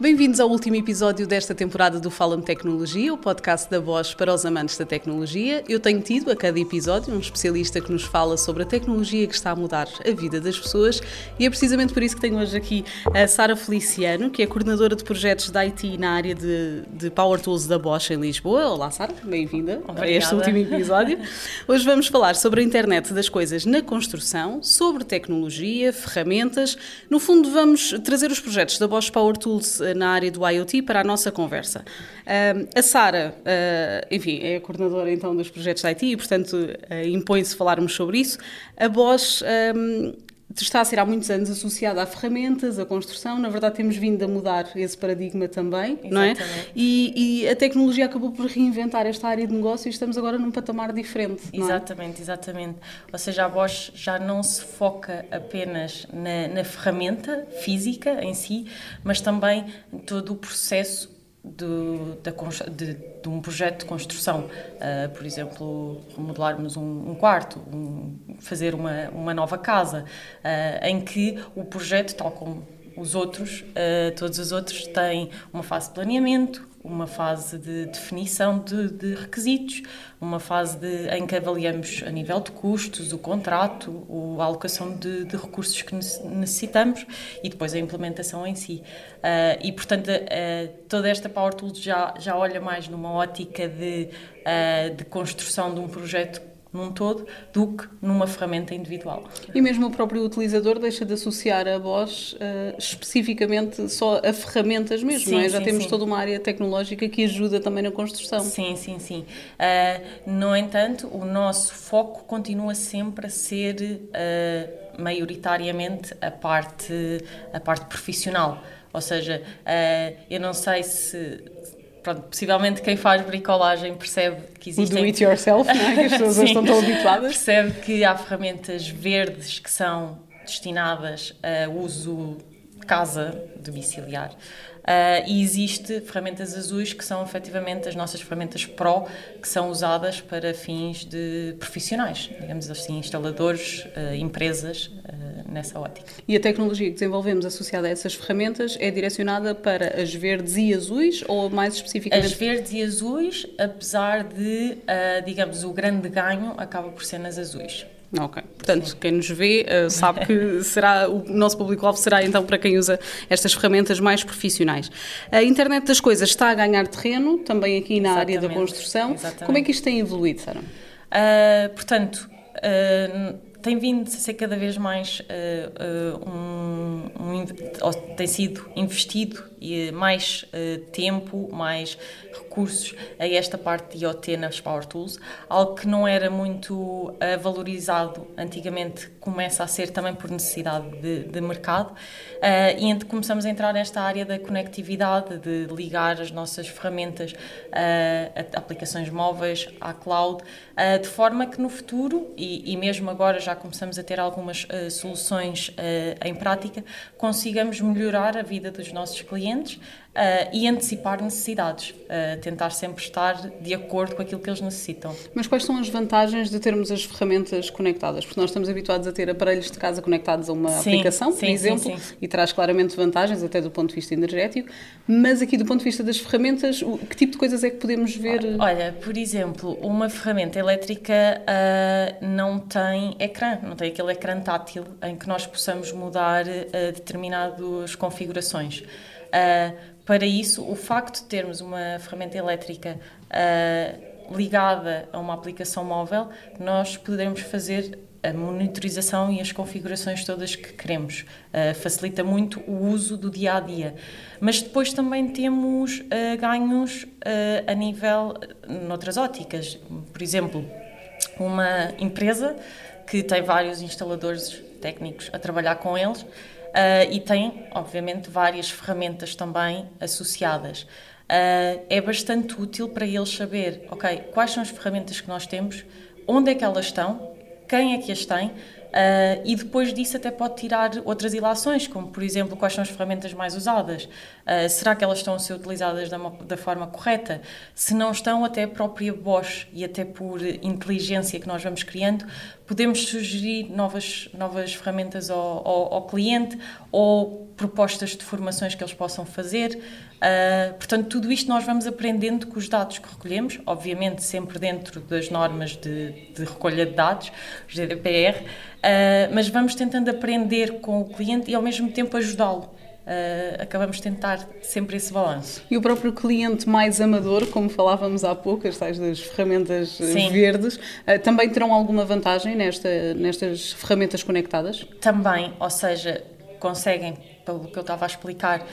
Bem-vindos ao último episódio desta temporada do Fala-me Tecnologia, o podcast da Bosch para os amantes da tecnologia. Eu tenho tido a cada episódio um especialista que nos fala sobre a tecnologia que está a mudar a vida das pessoas e é precisamente por isso que tenho hoje aqui a Sara Feliciano, que é coordenadora de projetos da IT na área de, de Power Tools da Bosch em Lisboa. Olá, Sara, bem-vinda a este último episódio. Hoje vamos falar sobre a internet das coisas na construção, sobre tecnologia, ferramentas. No fundo, vamos trazer os projetos da Bosch Power Tools na área do IoT para a nossa conversa. A Sara, uh, enfim, é a coordenadora então dos projetos da IT e, portanto, uh, impõe-se falarmos sobre isso. A Bosch está a ser há muitos anos associada a ferramentas, a construção. Na verdade, temos vindo a mudar esse paradigma também, Exatamente. não é? E, e, a tecnologia acabou por reinventar esta área de negócio e estamos agora num patamar diferente. Exatamente, é? exatamente. Ou seja, a Bosch já não se foca apenas na, na ferramenta física em si, mas também em todo o processo de, de, de, um projeto de construção. Uh, por exemplo, remodelarmos um, um quarto, um, fazer uma, uma nova casa, uh, em que o projeto, tal como os outros, uh, todos os outros, tem uma fase de planeamento, uma fase de definição de, de, requisitos, uma fase de, em que avaliamos a nível de custos, o contrato, a alocação de, de recursos que necessitamos e depois a implementação em si. Uh, e, portanto, uh, toda esta Power Tools já, já olha mais numa ótica de, uh, de construção de um projeto num todo do que numa ferramenta individual. E mesmo o próprio utilizador deixa de associar a Bosch uh, especificamente só a ferramentas mesmo, sim, não é? Já sim, temos sim. toda uma área tecnológica que ajuda também na construção. Sim, sim, sim. Uh, no entanto, o nosso foco continua sempre a ser uh, maioritariamente a parte, a parte profissional. Ou seja, eu não sei se pronto, possivelmente quem faz bricolagem percebe que existem... O do it yourself, é? Que as pessoas estão tão habituadas. Percebe que há ferramentas verdes que são destinadas a uso de casa domiciliar. Uh, e existe ferramentas azuis que são efetivamente as nossas ferramentas Pro, que são usadas para fins de profissionais, digamos assim, instaladores, uh, empresas, uh, nessa ótica. E a tecnologia que desenvolvemos associada a essas ferramentas é direcionada para as verdes e azuis ou mais especificamente? As verdes e azuis, apesar de, digamos, o grande ganho acaba por ser nas azuis. Ok. Portanto, Sim. quem nos vê uh, sabe que será o nosso público-alvo será então para quem usa estas ferramentas mais profissionais. A internet das coisas está a ganhar terreno, também aqui na Exatamente. área da construção. Exatamente. Como é que isto tem evoluído, Sara? Uh, portanto, uh, tem vindo a ser cada vez mais um, um, tem sido investido mais tempo, mais recursos a esta parte de IoT nas Power Tools, algo que não era muito uh, valorizado antigamente, começa a ser também por necessidade de, de mercado, uh, e começamos a entrar nesta área da conectividade, de ligar as nossas ferramentas a aplicações móveis, à cloud, de forma que no futuro, e, mesmo agora já começamos a ter algumas soluções em prática, consigamos melhorar a vida dos nossos clientes Uh, e antecipar necessidades, uh, tentar sempre estar de acordo com aquilo que eles necessitam. Mas quais são as vantagens de termos as ferramentas conectadas? Porque nós estamos habituados a ter aparelhos de casa conectados a uma sim, aplicação, por sim, exemplo, sim, e traz claramente vantagens, até do ponto de vista energético, mas aqui do ponto de vista das ferramentas, que tipo de coisas é que podemos ver? Olha, por exemplo, uma ferramenta elétrica uh, não tem ecrã, não tem aquele ecrã tátil em que nós possamos mudar determinadas configurações. Uh, para isso, o facto de termos uma ferramenta elétrica uh, ligada a uma aplicação móvel, nós poderemos fazer a monitorização e as configurações todas que queremos. Uh, facilita muito o uso do dia a dia. Mas depois também temos ganhos a nível, noutras óticas. Por exemplo, uma empresa que tem vários instaladores técnicos a trabalhar com eles Uh, e tem, obviamente, várias ferramentas também associadas. Uh, é bastante útil para eles saber, ok, quais são as ferramentas que nós temos, onde é que elas estão, quem é que as tem, Uh, e depois disso até pode tirar outras ilações, como por exemplo quais são as ferramentas mais usadas, uh, será que elas estão a ser utilizadas da, da, forma correta? Se não estão, até a própria Bosch e até por inteligência que nós vamos criando, podemos sugerir novas, novas ferramentas ao, ao, ao cliente ou propostas de formações que eles possam fazer. Uh, portanto, tudo isto nós vamos aprendendo com os dados que recolhemos, obviamente sempre dentro das normas de, de recolha de dados, GDPR, uh, mas vamos tentando aprender com o cliente e ao mesmo tempo ajudá-lo. Uh, acabamos de tentar sempre esse balanço. E o próprio cliente mais amador, como falávamos há pouco, as tais das ferramentas Sim. verdes, uh, também terão alguma vantagem nesta, nestas ferramentas conectadas? Também, ou seja, conseguem pelo que eu estava a explicar, uh,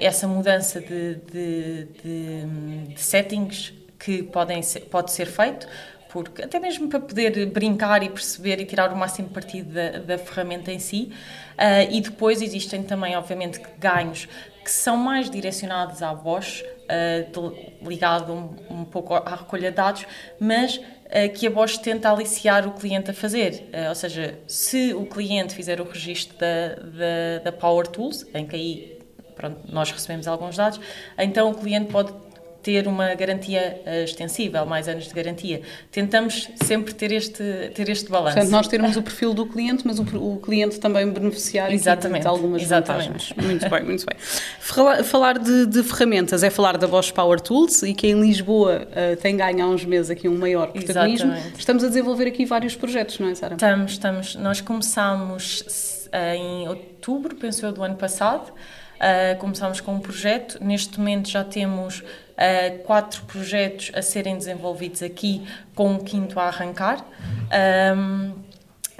essa mudança de, de, de, de, settings que podem ser, pode ser feito, porque até mesmo para poder brincar e perceber e tirar o máximo partido da, da ferramenta em si. Uh, e depois existem também, obviamente, ganhos que são mais direcionados à voz, uh, ligado um, um pouco à recolha de dados, mas eh, que a Bosch tenta aliciar o cliente a fazer. Eh, ou seja, se o cliente fizer o registro da, da, da Power Tools, em que aí pronto, nós recebemos alguns dados, então o cliente pode ter uma garantia uh, extensível, mais anos de garantia. Tentamos sempre ter este, ter este balanço. Portanto, nós termos o perfil do cliente, mas o, o cliente também beneficiar exatamente, de algumas exatamente. vantagens. Muito bem, muito bem. Falar de, de, ferramentas é falar da Bosch Power Tools e que em Lisboa uh, tem ganho há uns meses aqui um maior protagonismo. Exatamente. Estamos a desenvolver aqui vários projetos, não é, Sara? Estamos, estamos. Nós começámos uh, em outubro, penso eu, do ano passado. Uh, começámos com um projeto, neste momento já temos uh, quatro projetos a serem desenvolvidos aqui, com um quinto a arrancar. Um,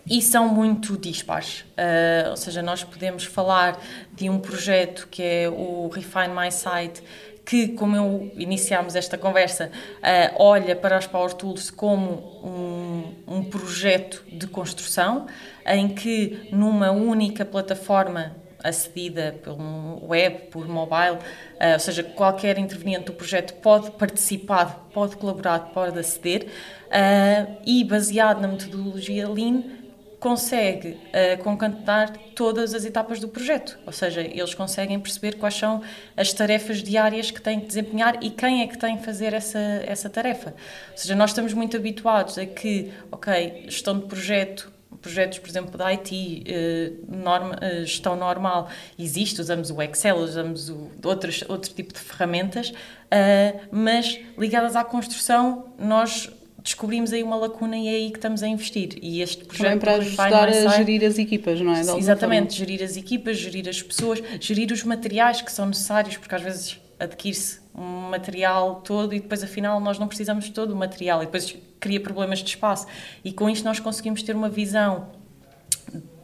e são muito dispares, uh, ou seja, nós podemos falar de um projeto que é o Refine My Site, que, como eu iniciámos esta conversa, uh, olha para as Power Tools como um, um projeto de construção, em que numa única plataforma acedida pelo web, por mobile, uh, ou seja, qualquer interveniente do projeto pode participar, pode colaborar, pode aceder uh, e, baseado na metodologia Lean, consegue uh, concatenar todas as etapas do projeto, ou seja, eles conseguem perceber quais são as tarefas diárias que têm que desempenhar e quem é que tem que fazer essa, essa tarefa. Ou seja, nós estamos muito habituados a que, ok, gestão de projeto, projetos, por exemplo, da IT, eh, norma, eh, gestão normal, existe, usamos o Excel, usamos o, outros, outro tipo de ferramentas, eh, mas ligadas à construção, nós descobrimos aí uma lacuna e é aí que estamos a investir. E este projeto Também para ajudar a gerir as equipas, não é? Exatamente, forma. gerir as equipas, gerir as pessoas, gerir os materiais que são necessários, porque às vezes adquire-se um material todo e depois afinal nós não precisamos de todo o material e depois cria problemas de espaço. E com isto nós conseguimos ter uma visão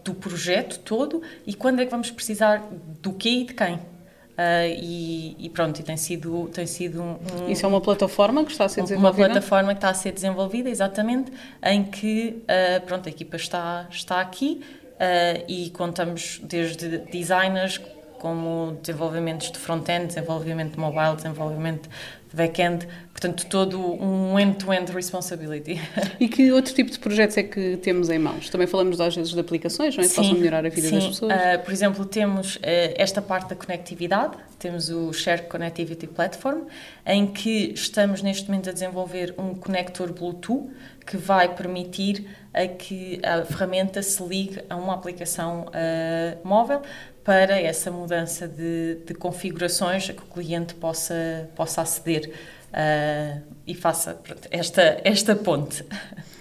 do projeto todo e quando é que vamos precisar do quê e de quem. Uh, e, e, pronto, e tem sido, tem sido um, Isso é uma plataforma que está a ser desenvolvida? Uma plataforma que está a ser desenvolvida, exatamente, em que uh, pronto, a equipa está, está aqui uh, e contamos desde designers como desenvolvimentos de front-end, desenvolvimento de mobile, desenvolvimento de back-end, portanto, todo um end-to-end responsibility. E que outro tipo de projetos é que temos em mãos? Também falamos às vezes de aplicações, não é? Que sim, possam melhorar a vida sim. das pessoas. Uh, por exemplo, temos uh, esta parte da conectividade, temos o Shared Connectivity Platform, em que estamos neste momento a desenvolver um conector Bluetooth que vai permitir a que a ferramenta se ligue a uma aplicação uh, móvel para essa mudança de, de configurações a que o cliente possa, possa aceder uh, e faça pronto, esta, esta ponte.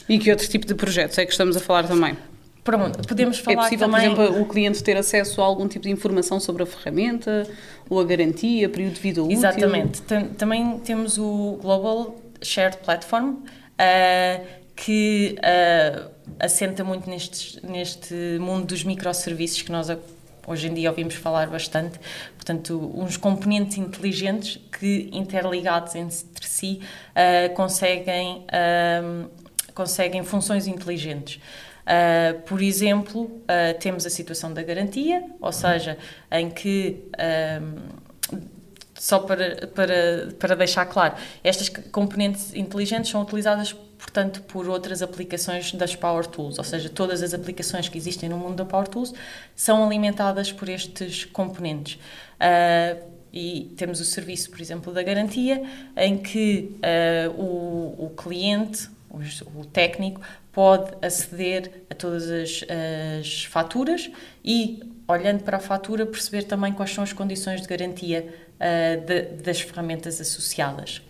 E que outro tipo de projetos é que estamos a falar também? Pronto, podemos é falar É possível, também... por exemplo, o cliente ter acesso a algum tipo de informação sobre a ferramenta, ou a garantia, período de vida útil? Exatamente. Também temos o Global Shared Platform, uh, que uh, assenta muito neste, neste mundo dos microserviços que nós hoje em dia ouvimos falar bastante, portanto, uns componentes inteligentes que, interligados entre si, uh, conseguem, uh, conseguem funções inteligentes. Uh, por exemplo, temos a situação da garantia, ou seja, em que só para, para, para deixar claro, estas componentes inteligentes são utilizadas, portanto, por outras aplicações das Power Tools, ou seja, todas as aplicações que existem no mundo da Power Tools são alimentadas por estes componentes. Uh, e temos o serviço, por exemplo, da garantia, em que uh, o, o cliente, o, técnico, pode aceder a todas as, as faturas e, olhando para a fatura, perceber também quais são as condições de garantia uh, de, das ferramentas associadas.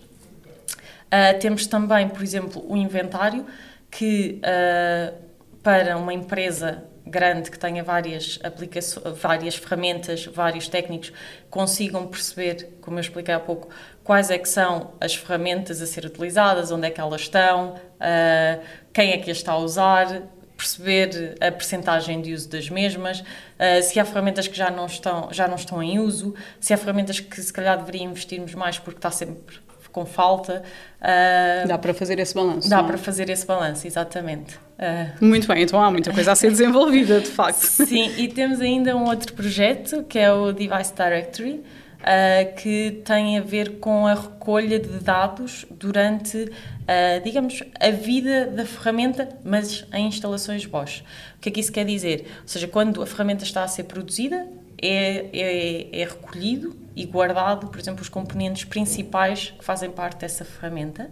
Uh, temos também, por exemplo, o inventário, que uh, para uma empresa grande que tenha várias aplicações, várias ferramentas, vários técnicos consigam perceber, como eu expliquei há pouco, quais é que são as ferramentas a ser utilizadas, onde é que elas estão, uh, quem é que as está a usar, perceber a percentagem de uso das mesmas, uh, se há ferramentas que já não, estão, já não estão em uso, se há ferramentas que se calhar deveríamos investirmos mais porque está sempre com falta. Uh, dá para fazer esse balanço. Dá é? para fazer esse balanço, exatamente. Uh, muito bem, então há muita coisa a ser desenvolvida, de facto. Sim, e temos ainda um outro projeto que é o Device Directory. Uh, que tem a ver com a recolha de dados durante, uh, digamos, a vida da ferramenta, mas em instalações Bosch. O que é que isso quer dizer? Ou seja, quando a ferramenta está a ser produzida, é, é, é, recolhido e guardado, por exemplo, os componentes principais que fazem parte dessa ferramenta.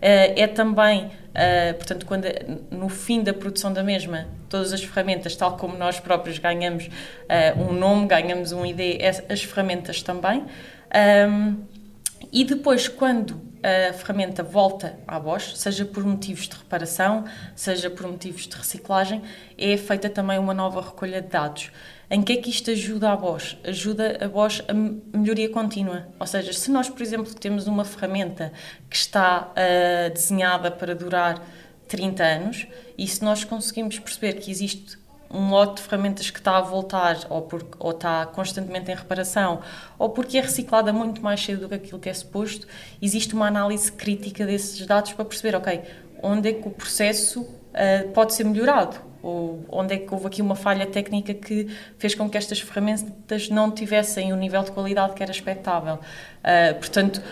Eh, é também, eh, portanto, quando no fim da produção da mesma, todas as ferramentas, tal como nós próprios ganhamos eh, um nome, ganhamos um ID, as ferramentas também. E depois, quando a ferramenta volta à Bosch, seja por motivos de reparação, seja por motivos de reciclagem, é feita também uma nova recolha de dados. Em que é que isto ajuda a Bosch? Ajuda a Bosch a melhoria contínua. Ou seja, se nós, por exemplo, temos uma ferramenta que está uh, desenhada para durar 30 anos e se nós conseguimos perceber que existe um lote de ferramentas que está a voltar ou, ou está constantemente em reparação ou porque é reciclada muito mais cedo do que aquilo que é suposto, existe uma análise crítica desses dados para perceber, ok, onde é que o processo uh, pode ser melhorado ou onde é que houve aqui uma falha técnica que fez com que estas ferramentas não tivessem o nível de qualidade que era expectável. Uh, portanto,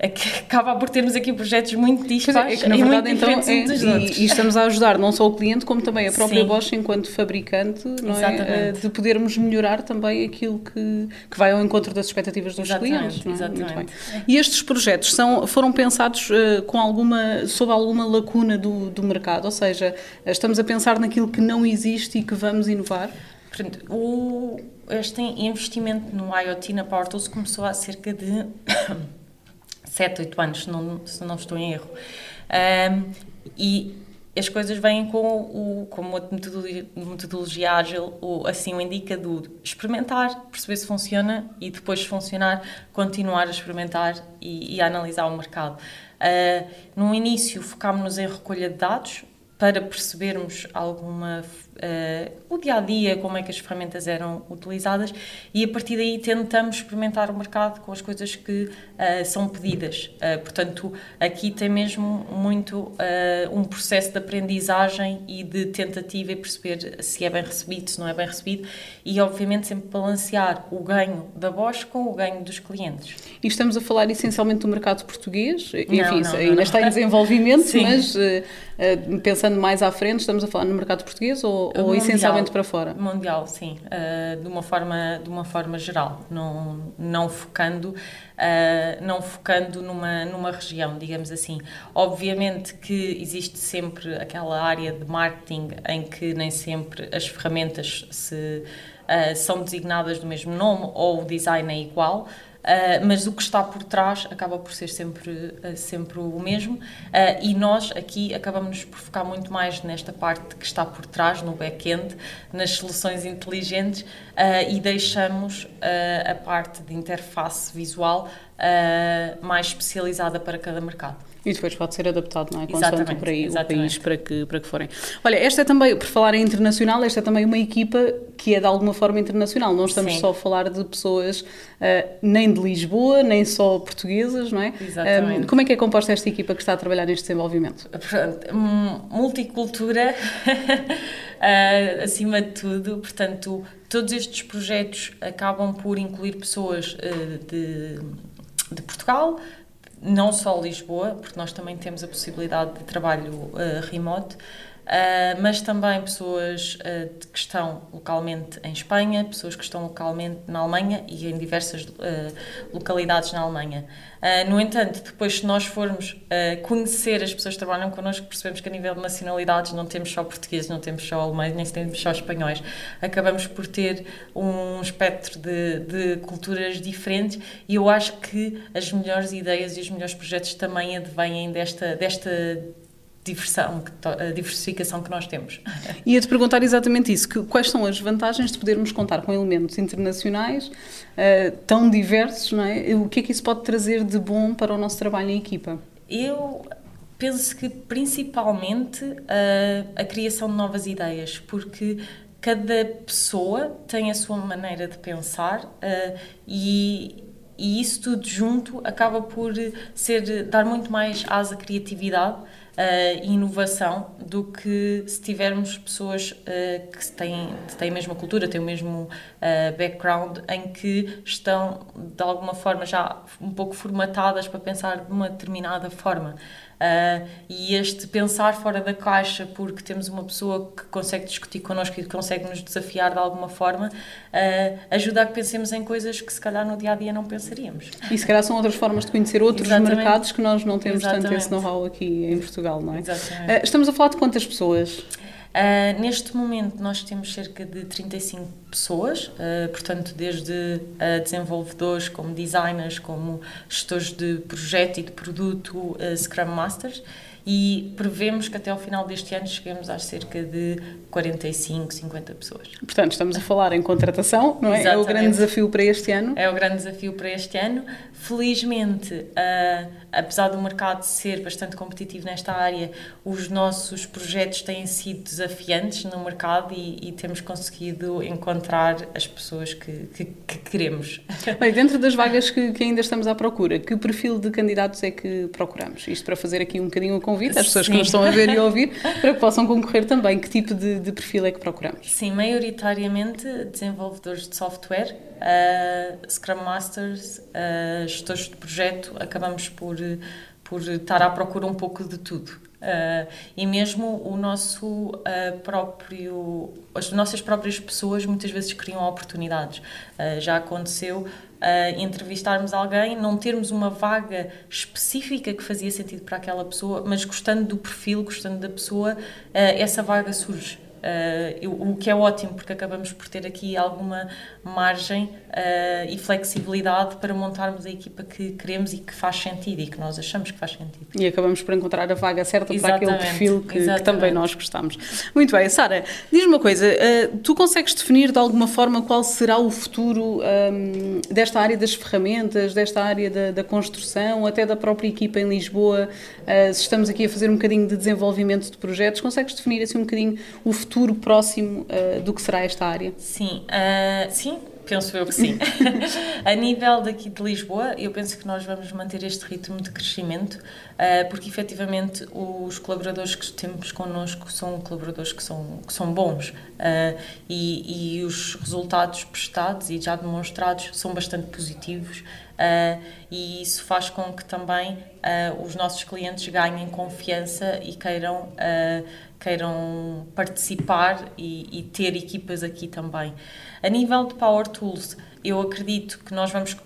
acaba por termos aqui projetos muito dispares é, é que, na verdade, então, é, e, e, estamos a ajudar não só o cliente, como também a própria Sim. Bosch enquanto fabricante, é? de podermos melhorar também aquilo que, que vai ao encontro das expectativas dos exatamente, clientes. Não é? Exatamente. Muito bem. E estes projetos são, foram pensados uh, com alguma, sob alguma lacuna do, do mercado, ou seja, estamos a pensar naquilo que não existe e que vamos inovar? Portanto, o, este investimento no IoT na Power Tools começou há cerca de 7, 8 anos, se não, se não estou em erro. Um, e as coisas vêm com o como a metodologia, ágil o, assim o indica do experimentar, perceber se funciona e depois de funcionar continuar a experimentar e, e a analisar o mercado. Uh, no início focámos-nos em recolha de dados para percebermos alguma uh, o dia a dia, como é que as ferramentas eram utilizadas e a partir daí tentamos experimentar o mercado com as coisas que uh, são pedidas. Uh, portanto, aqui tem mesmo muito um processo de aprendizagem e de tentativa e perceber se é bem recebido, se não é bem recebido e, obviamente, sempre balancear o ganho da Bosch com o ganho dos clientes. E estamos a falar essencialmente do mercado português, enfim, não, não, ainda não, está em desenvolvimento, mas pensando mais à frente, estamos a falar no mercado português ou, ou, mundial, essencialmente para fora? Mundial, sim, uh, de uma forma de uma forma geral, não não focando uh, não focando numa numa região, digamos assim. Obviamente que existe sempre aquela área de marketing em que nem sempre as ferramentas se uh, são designadas do mesmo nome ou o design é igual. Uh, mas o que está por trás acaba por ser sempre, uh, sempre o mesmo uh, e nós aqui acabamos por focar muito mais nesta parte que está por trás, no back-end, nas soluções inteligentes e deixamos a parte de interface visual mais especializada para cada mercado. E depois pode ser adaptado, não é? Consoante para aí, o país para que, para que forem. Olha, esta é também, por falar em internacional, esta é também uma equipa que é de alguma forma internacional. Não estamos Sim. só a falar de pessoas uh, nem de Lisboa, nem só portuguesas, não é? Exatamente. Um, como é que é composta esta equipa que está a trabalhar neste desenvolvimento? Multicultura, uh, acima de tudo, portanto todos estes projetos acabam por incluir pessoas uh, de, de Portugal, não só Lisboa, porque nós também temos a possibilidade de trabalho uh, remoto, uh, mas também pessoas uh, que estão localmente em Espanha, pessoas que estão localmente na Alemanha e em diversas localidades na Alemanha. no entanto, depois, se nós formos conhecer as pessoas que trabalham connosco, percebemos que a nível de nacionalidades não temos só portugueses, não temos só alemães, nem temos só espanhóis. Acabamos por ter um espectro de, de culturas diferentes e eu acho que as melhores ideias e os melhores projetos também advêm desta, desta diversão, a diversificação que nós temos. Ia-te perguntar exatamente isso, que, quais são as vantagens de podermos contar com elementos internacionais uh, tão diversos, não é? O que é que isso pode trazer de bom para o nosso trabalho em equipa? Eu penso que principalmente uh, a criação de novas ideias, porque cada pessoa tem a sua maneira de pensar uh, e e isso tudo junto acaba por ser dar muito mais asa à criatividade uh, inovação do que se tivermos pessoas uh, que têm, têm a mesma cultura, têm o mesmo uh, background, em que estão de alguma forma já um pouco formatadas para pensar de uma determinada forma. Uh, e este pensar fora da caixa, porque temos uma pessoa que consegue discutir connosco e que consegue nos desafiar de alguma forma, uh, ajuda a que pensemos em coisas que se calhar no dia a dia não pensaríamos. E se calhar são outras formas de conhecer outros Exatamente. mercados que nós não temos Exatamente. tanto esse know-how aqui em Portugal, não é? Exatamente. Uh, estamos a falar de quantas pessoas? Uh, neste momento nós temos cerca de 35 pessoas, uh, portanto desde uh, desenvolvedores, como designers, como gestores de projeto e de produto, Scrum Masters e prevemos que até ao final deste ano cheguemos a cerca de 45, 50 pessoas. Portanto, estamos a falar em contratação, não é? Exatamente. É o grande desafio para este ano? É o grande desafio para este ano. Felizmente, uh, apesar do mercado ser bastante competitivo nesta área, os nossos projetos têm sido desafiantes no mercado e, e temos conseguido encontrar as pessoas que, que, que queremos. Bem, dentro das vagas que, que, ainda estamos à procura, que perfil de candidatos é que procuramos? Isto para fazer aqui um bocadinho o convite às pessoas Sim. que nos estão a ver e a ouvir, para que possam concorrer também. Que tipo de, de perfil é que procuramos? Sim, maioritariamente desenvolvedores de software, uh, Scrum Masters, uh, gestores de projeto, acabamos por, por estar à procura um pouco de tudo. Uh, e mesmo o nosso uh, próprio, as nossas próprias pessoas muitas vezes criam oportunidades. Uh, já aconteceu entrevistarmos alguém, não termos uma vaga específica que fazia sentido para aquela pessoa, mas gostando do perfil, gostando da pessoa, essa vaga surge. Uh, o que é ótimo, porque acabamos por ter aqui alguma margem uh, e flexibilidade para montarmos a equipa que queremos e que faz sentido e que nós achamos que faz sentido. E acabamos por encontrar a vaga certa Exatamente. para aquele perfil que, que, também nós gostamos. Muito bem, Sara, diz-me uma coisa, uh, tu consegues definir de alguma forma qual será o futuro um, desta área das ferramentas, desta área da, da, construção, até da própria equipa em Lisboa, se estamos aqui a fazer um bocadinho de desenvolvimento de projetos, consegues definir assim um bocadinho o futuro futuro próximo uh, do que será esta área? Sim, uh, sim, penso eu que sim. a nível daqui de Lisboa, eu penso que nós vamos manter este ritmo de crescimento, uh, porque efetivamente os colaboradores que temos connosco são colaboradores que são, que são bons uh, e, e, os resultados prestados e já demonstrados são bastante positivos uh, e isso faz com que também os nossos clientes ganhem confiança e queiram queiram participar e, e, ter equipas aqui também. A nível de Power Tools, eu acredito que nós vamos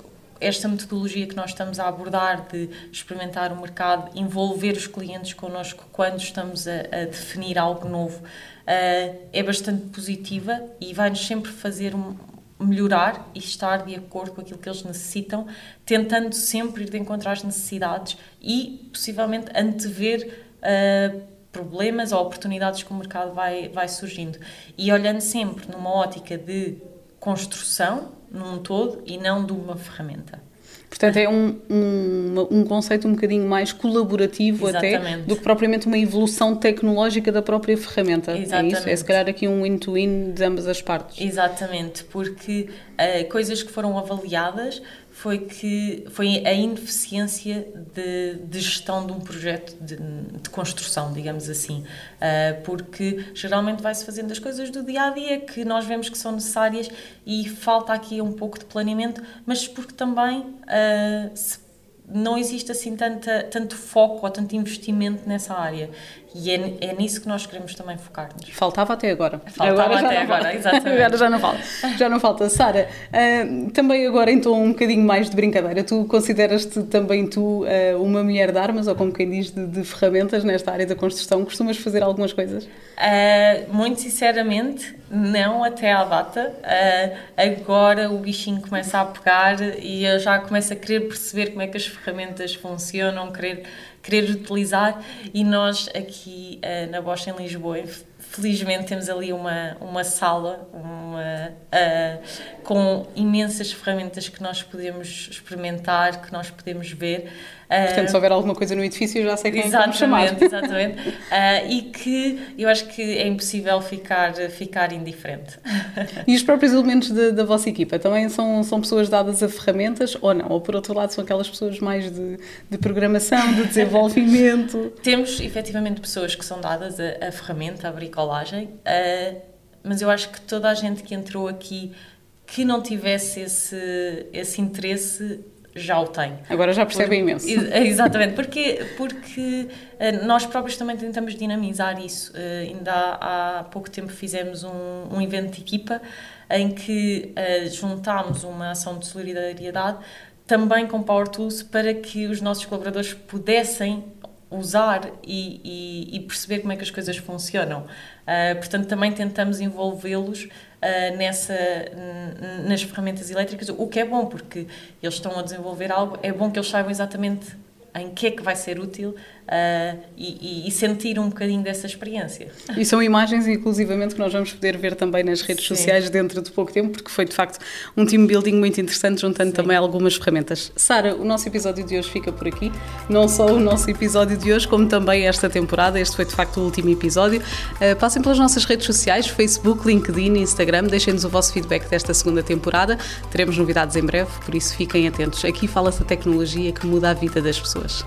esta metodologia que nós estamos a abordar de experimentar o mercado, envolver os clientes connosco quando estamos a, a definir algo novo, uh, é bastante positiva e vai-nos sempre fazer um, melhorar e estar de acordo com aquilo que eles necessitam, tentando sempre ir de encontrar as necessidades e possivelmente antever uh, problemas ou oportunidades que o mercado vai, vai surgindo. E olhando sempre numa ótica de construção num todo e não de uma ferramenta. Portanto, é um, um, um conceito um bocadinho mais colaborativo Exatamente. até do que propriamente uma evolução tecnológica da própria ferramenta. Exatamente. É isso? É se calhar aqui um win-to-win -win de ambas as partes. Exatamente, porque uh, coisas que foram avaliadas foi que foi a ineficiência de, de gestão de um projeto de, de construção, digamos assim, uh, porque geralmente vai-se fazendo as coisas do dia a dia que nós vemos que são necessárias e falta aqui um pouco de planeamento, mas porque também uh, não existe assim tanta, tanto foco ou tanto investimento nessa área. E é, é nisso que nós queremos também focar-nos. Faltava até agora. Faltava agora até agora, exatamente. agora já não falta. Já não falta. Sara, uh, também agora em tom um bocadinho mais de brincadeira, tu consideras-te também tu uh, uma mulher de armas, ou como quem diz, de, de, ferramentas nesta área da construção? Costumas fazer algumas coisas? Uh, muito sinceramente, não até à data. agora o bichinho começa a pegar e eu já começo a querer perceber como é que as ferramentas funcionam, querer querer utilizar e nós aqui uh, na Bosch em Lisboa felizmente temos ali uma, uma sala uma, uh, com imensas ferramentas que nós podemos experimentar, que nós podemos ver Portanto, se houver alguma coisa no edifício, já sei quem é exatamente, chamar. Exatamente, uh, e que eu acho que é impossível ficar, ficar indiferente. E os próprios elementos de, da vossa equipa também são, são pessoas dadas a ferramentas ou não? Ou por outro lado, são aquelas pessoas mais de, de programação, de desenvolvimento? Temos efetivamente pessoas que são dadas a, a ferramenta, a bricolagem, uh, mas eu acho que toda a gente que entrou aqui que não tivesse esse, esse interesse já o tem. Agora já percebem imenso. Exatamente, porque, porque eh, nós próprios também tentamos dinamizar isso. Uh, ainda há, há, pouco tempo fizemos um, um evento de equipa em que uh, juntámos uma ação de solidariedade também com Power Tools para que os nossos colaboradores pudessem usar e, e, e perceber como é que as coisas funcionam. Uh, portanto, também tentamos envolvê-los uh, nessa, nas ferramentas elétricas, o que é bom, porque eles estão a desenvolver algo, é bom que eles saibam exatamente em que é que vai ser útil uh, e, e, sentir um bocadinho dessa experiência. E são imagens, inclusivamente, que nós vamos poder ver também nas redes Sim. sociais dentro de pouco tempo, porque foi de facto um team building muito interessante, juntando Sim. também algumas ferramentas. Sara, o nosso episódio de hoje fica por aqui. Não só o nosso episódio de hoje, como também esta temporada. Este foi de facto o último episódio. Uh, passem pelas nossas redes sociais, Facebook, LinkedIn, Instagram. Deixem-nos o vosso feedback desta segunda temporada. Teremos novidades em breve, por isso fiquem atentos. Aqui fala-se a tecnologia que muda a vida das pessoas.